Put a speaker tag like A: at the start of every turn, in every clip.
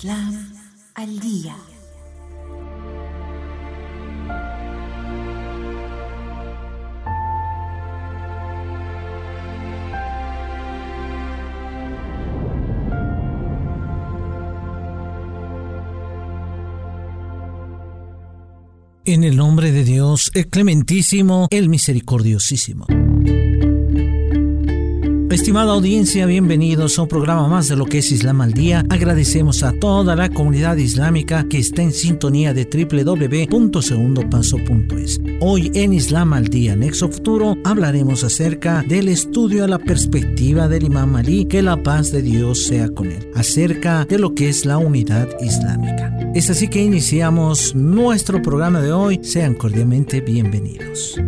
A: Islam al día.
B: En el nombre de Dios, el clementísimo, el misericordiosísimo. Estimada audiencia, bienvenidos a un programa más de lo que es Islam al Día. Agradecemos a toda la comunidad islámica que está en sintonía de www.segundopaso.es. Hoy en Islam al Día, Nexo Futuro, hablaremos acerca del estudio a la perspectiva del Imam Ali, que la paz de Dios sea con él, acerca de lo que es la unidad islámica. Es así que iniciamos nuestro programa de hoy. Sean cordialmente bienvenidos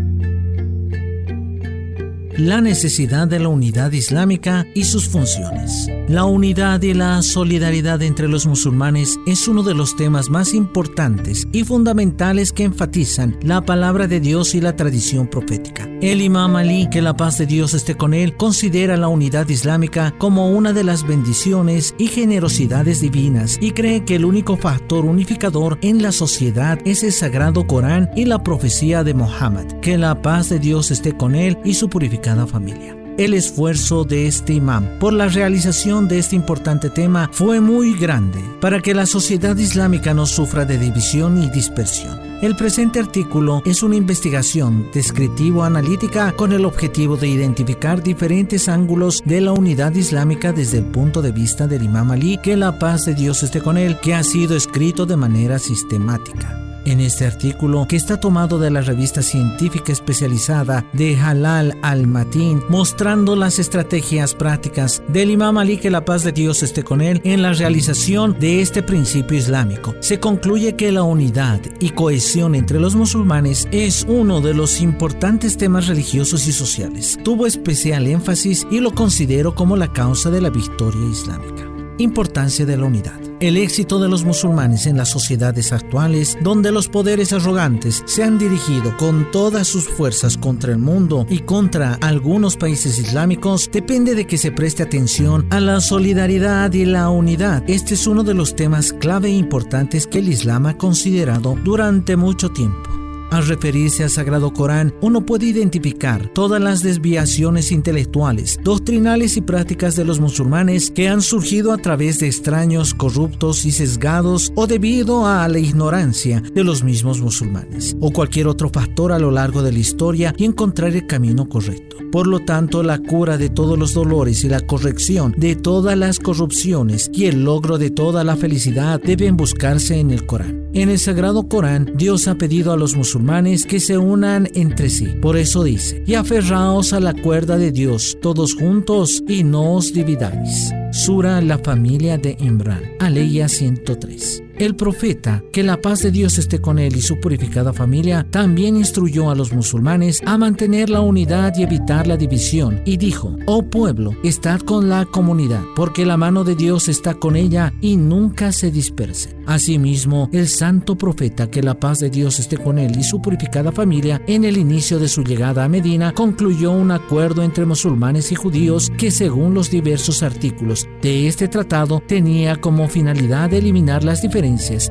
B: la necesidad de la unidad islámica y sus funciones. La unidad y la solidaridad entre los musulmanes es uno de los temas más importantes y fundamentales que enfatizan la palabra de Dios y la tradición profética. El imam Ali, que la paz de Dios esté con él, considera la unidad islámica como una de las bendiciones y generosidades divinas y cree que el único factor unificador en la sociedad es el sagrado Corán y la profecía de Mohammed. Que la paz de Dios esté con él y su purificada familia. El esfuerzo de este imán por la realización de este importante tema fue muy grande para que la sociedad islámica no sufra de división y dispersión. El presente artículo es una investigación descriptivo-analítica con el objetivo de identificar diferentes ángulos de la unidad islámica desde el punto de vista del imam Ali, que la paz de Dios esté con él, que ha sido escrito de manera sistemática en este artículo que está tomado de la revista científica especializada de Halal al-Matin, mostrando las estrategias prácticas del Imam Ali que la paz de Dios esté con él en la realización de este principio islámico. Se concluye que la unidad y cohesión entre los musulmanes es uno de los importantes temas religiosos y sociales. Tuvo especial énfasis y lo considero como la causa de la victoria islámica. Importancia de la unidad. El éxito de los musulmanes en las sociedades actuales, donde los poderes arrogantes se han dirigido con todas sus fuerzas contra el mundo y contra algunos países islámicos, depende de que se preste atención a la solidaridad y la unidad. Este es uno de los temas clave e importantes que el Islam ha considerado durante mucho tiempo. Al referirse al Sagrado Corán, uno puede identificar todas las desviaciones intelectuales, doctrinales y prácticas de los musulmanes que han surgido a través de extraños, corruptos y sesgados o debido a la ignorancia de los mismos musulmanes o cualquier otro factor a lo largo de la historia y encontrar el camino correcto. Por lo tanto, la cura de todos los dolores y la corrección de todas las corrupciones y el logro de toda la felicidad deben buscarse en el Corán. En el Sagrado Corán, Dios ha pedido a los musulmanes que se unan entre sí. Por eso dice, y aferraos a la cuerda de Dios todos juntos y no os dividáis. Sura La familia de Imran, Aleya 103. El profeta, que la paz de Dios esté con él y su purificada familia, también instruyó a los musulmanes a mantener la unidad y evitar la división, y dijo, Oh pueblo, estad con la comunidad, porque la mano de Dios está con ella y nunca se disperse. Asimismo, el santo profeta, que la paz de Dios esté con él y su purificada familia, en el inicio de su llegada a Medina, concluyó un acuerdo entre musulmanes y judíos que según los diversos artículos de este tratado tenía como finalidad eliminar las diferencias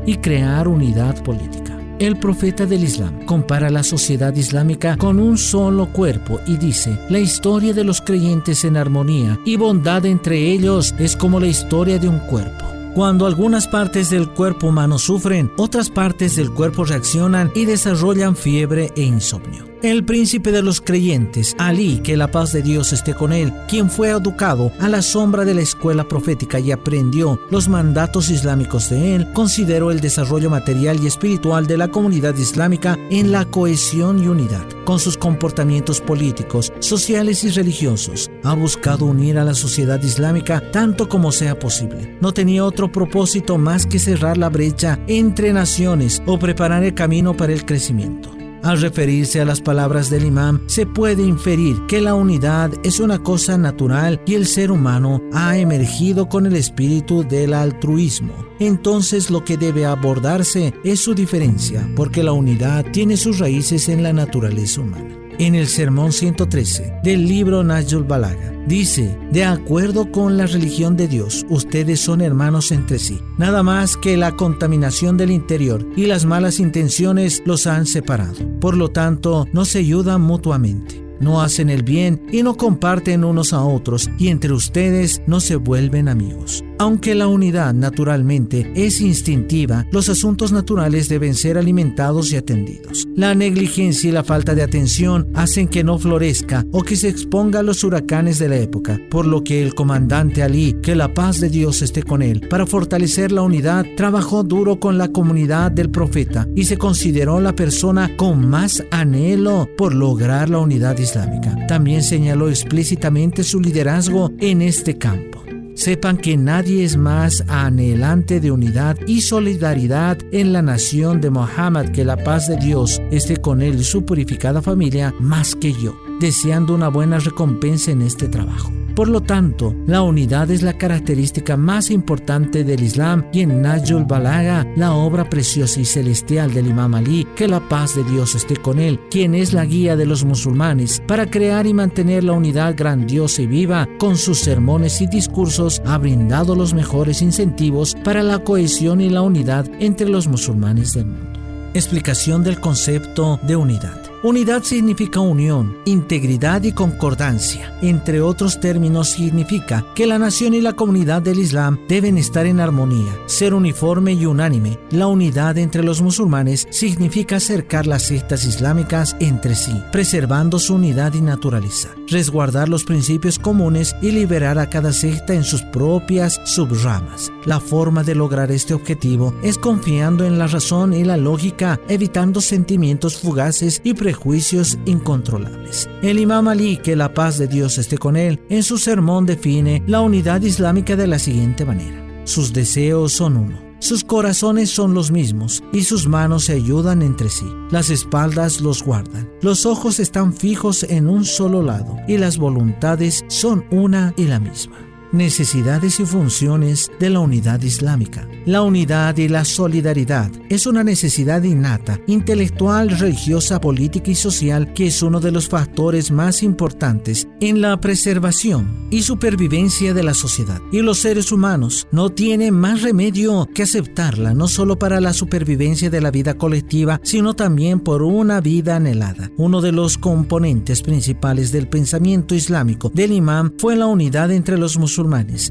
B: y crear unidad política. El profeta del Islam compara la sociedad islámica con un solo cuerpo y dice, la historia de los creyentes en armonía y bondad entre ellos es como la historia de un cuerpo. Cuando algunas partes del cuerpo humano sufren, otras partes del cuerpo reaccionan y desarrollan fiebre e insomnio el príncipe de los creyentes, Ali, que la paz de Dios esté con él, quien fue educado a la sombra de la escuela profética y aprendió los mandatos islámicos de él, consideró el desarrollo material y espiritual de la comunidad islámica en la cohesión y unidad. Con sus comportamientos políticos, sociales y religiosos, ha buscado unir a la sociedad islámica tanto como sea posible. No tenía otro propósito más que cerrar la brecha entre naciones o preparar el camino para el crecimiento. Al referirse a las palabras del imán, se puede inferir que la unidad es una cosa natural y el ser humano ha emergido con el espíritu del altruismo. Entonces lo que debe abordarse es su diferencia, porque la unidad tiene sus raíces en la naturaleza humana. En el Sermón 113 del libro Najul Balaga. Dice, de acuerdo con la religión de Dios, ustedes son hermanos entre sí. Nada más que la contaminación del interior y las malas intenciones los han separado. Por lo tanto, no se ayudan mutuamente no hacen el bien y no comparten unos a otros y entre ustedes no se vuelven amigos. Aunque la unidad naturalmente es instintiva, los asuntos naturales deben ser alimentados y atendidos. La negligencia y la falta de atención hacen que no florezca o que se exponga a los huracanes de la época, por lo que el comandante Ali, que la paz de Dios esté con él, para fortalecer la unidad, trabajó duro con la comunidad del profeta y se consideró la persona con más anhelo por lograr la unidad islámica. También señaló explícitamente su liderazgo en este campo. Sepan que nadie es más anhelante de unidad y solidaridad en la nación de Mohammed que la paz de Dios esté con él y su purificada familia más que yo, deseando una buena recompensa en este trabajo. Por lo tanto, la unidad es la característica más importante del Islam y en Najul Balaga, la obra preciosa y celestial del Imam Ali, que la paz de Dios esté con él, quien es la guía de los musulmanes para crear y mantener la unidad grandiosa y viva, con sus sermones y discursos ha brindado los mejores incentivos para la cohesión y la unidad entre los musulmanes del mundo. Explicación del concepto de unidad. Unidad significa unión, integridad y concordancia. Entre otros términos significa que la nación y la comunidad del Islam deben estar en armonía, ser uniforme y unánime. La unidad entre los musulmanes significa acercar las sectas islámicas entre sí, preservando su unidad y naturaleza, resguardar los principios comunes y liberar a cada secta en sus propias subramas. La forma de lograr este objetivo es confiando en la razón y la lógica, evitando sentimientos fugaces y juicios incontrolables. El imam Ali, que la paz de Dios esté con él, en su sermón define la unidad islámica de la siguiente manera. Sus deseos son uno. Sus corazones son los mismos y sus manos se ayudan entre sí. Las espaldas los guardan. Los ojos están fijos en un solo lado y las voluntades son una y la misma necesidades y funciones de la unidad islámica. La unidad y la solidaridad es una necesidad innata, intelectual, religiosa, política y social que es uno de los factores más importantes en la preservación y supervivencia de la sociedad. Y los seres humanos no tienen más remedio que aceptarla, no solo para la supervivencia de la vida colectiva, sino también por una vida anhelada. Uno de los componentes principales del pensamiento islámico del imán fue la unidad entre los musulmanes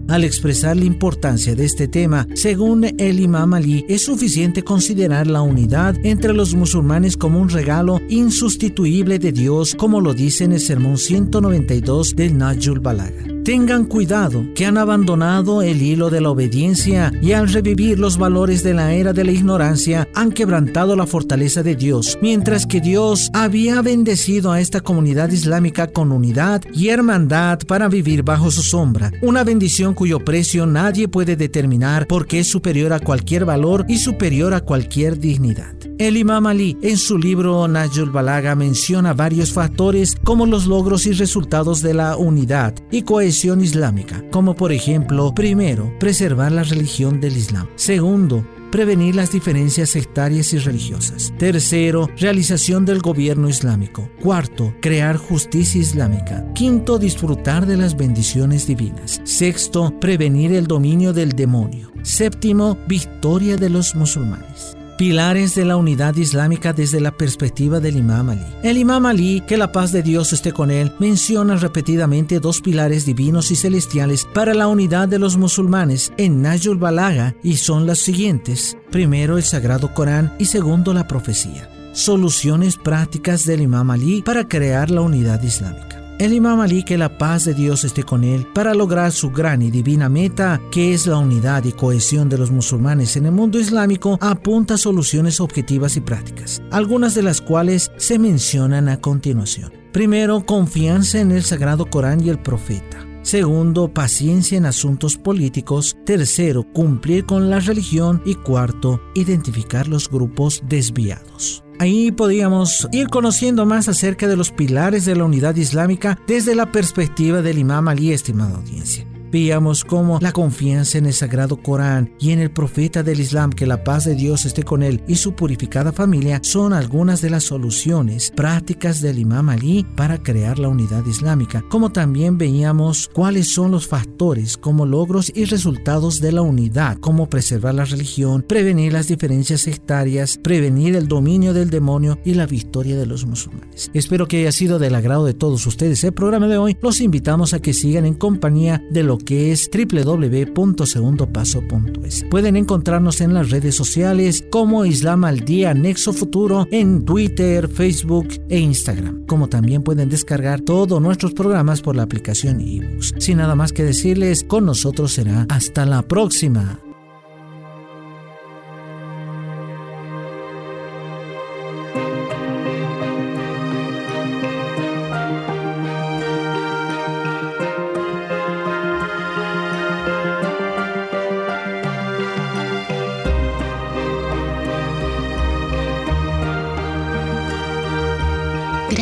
B: al expresar la importancia de este tema, según el imam Ali, es suficiente considerar la unidad entre los musulmanes como un regalo insustituible de Dios, como lo dice en el sermón 192 del Najul Balaga. Tengan cuidado que han abandonado el hilo de la obediencia y al revivir los valores de la era de la ignorancia han quebrantado la fortaleza de Dios, mientras que Dios había bendecido a esta comunidad islámica con unidad y hermandad para vivir bajo su sombra, una bendición cuyo precio nadie puede determinar porque es superior a cualquier valor y superior a cualquier dignidad. El Imam Ali en su libro Najul Balaga menciona varios factores como los logros y resultados de la unidad y cohesión islámica, como por ejemplo, primero, preservar la religión del Islam. Segundo, prevenir las diferencias sectarias y religiosas. Tercero, realización del gobierno islámico. Cuarto, crear justicia islámica. Quinto, disfrutar de las bendiciones divinas. Sexto, prevenir el dominio del demonio. Séptimo, victoria de los musulmanes pilares de la unidad islámica desde la perspectiva del Imam Ali. El Imam Ali, que la paz de Dios esté con él, menciona repetidamente dos pilares divinos y celestiales para la unidad de los musulmanes en Najul Balaga y son las siguientes. Primero el Sagrado Corán y segundo la profecía. Soluciones prácticas del Imam Ali para crear la unidad islámica. El imam Ali, que la paz de Dios esté con él, para lograr su gran y divina meta, que es la unidad y cohesión de los musulmanes en el mundo islámico, apunta soluciones objetivas y prácticas, algunas de las cuales se mencionan a continuación. Primero, confianza en el Sagrado Corán y el profeta. Segundo, paciencia en asuntos políticos. Tercero, cumplir con la religión. Y cuarto, identificar los grupos desviados. Ahí podíamos ir conociendo más acerca de los pilares de la unidad islámica desde la perspectiva del imam Ali, estimada audiencia. Veíamos cómo la confianza en el Sagrado Corán y en el profeta del Islam, que la paz de Dios esté con él y su purificada familia, son algunas de las soluciones prácticas del Imam Ali para crear la unidad islámica, como también veíamos cuáles son los factores como logros y resultados de la unidad, como preservar la religión, prevenir las diferencias sectarias, prevenir el dominio del demonio y la victoria de los musulmanes. Espero que haya sido del agrado de todos ustedes el programa de hoy. Los invitamos a que sigan en compañía de lo que es www.segundopaso.es. Pueden encontrarnos en las redes sociales como Islam al Día Nexo Futuro en Twitter, Facebook e Instagram, como también pueden descargar todos nuestros programas por la aplicación ebooks. Sin nada más que decirles, con nosotros será hasta la próxima.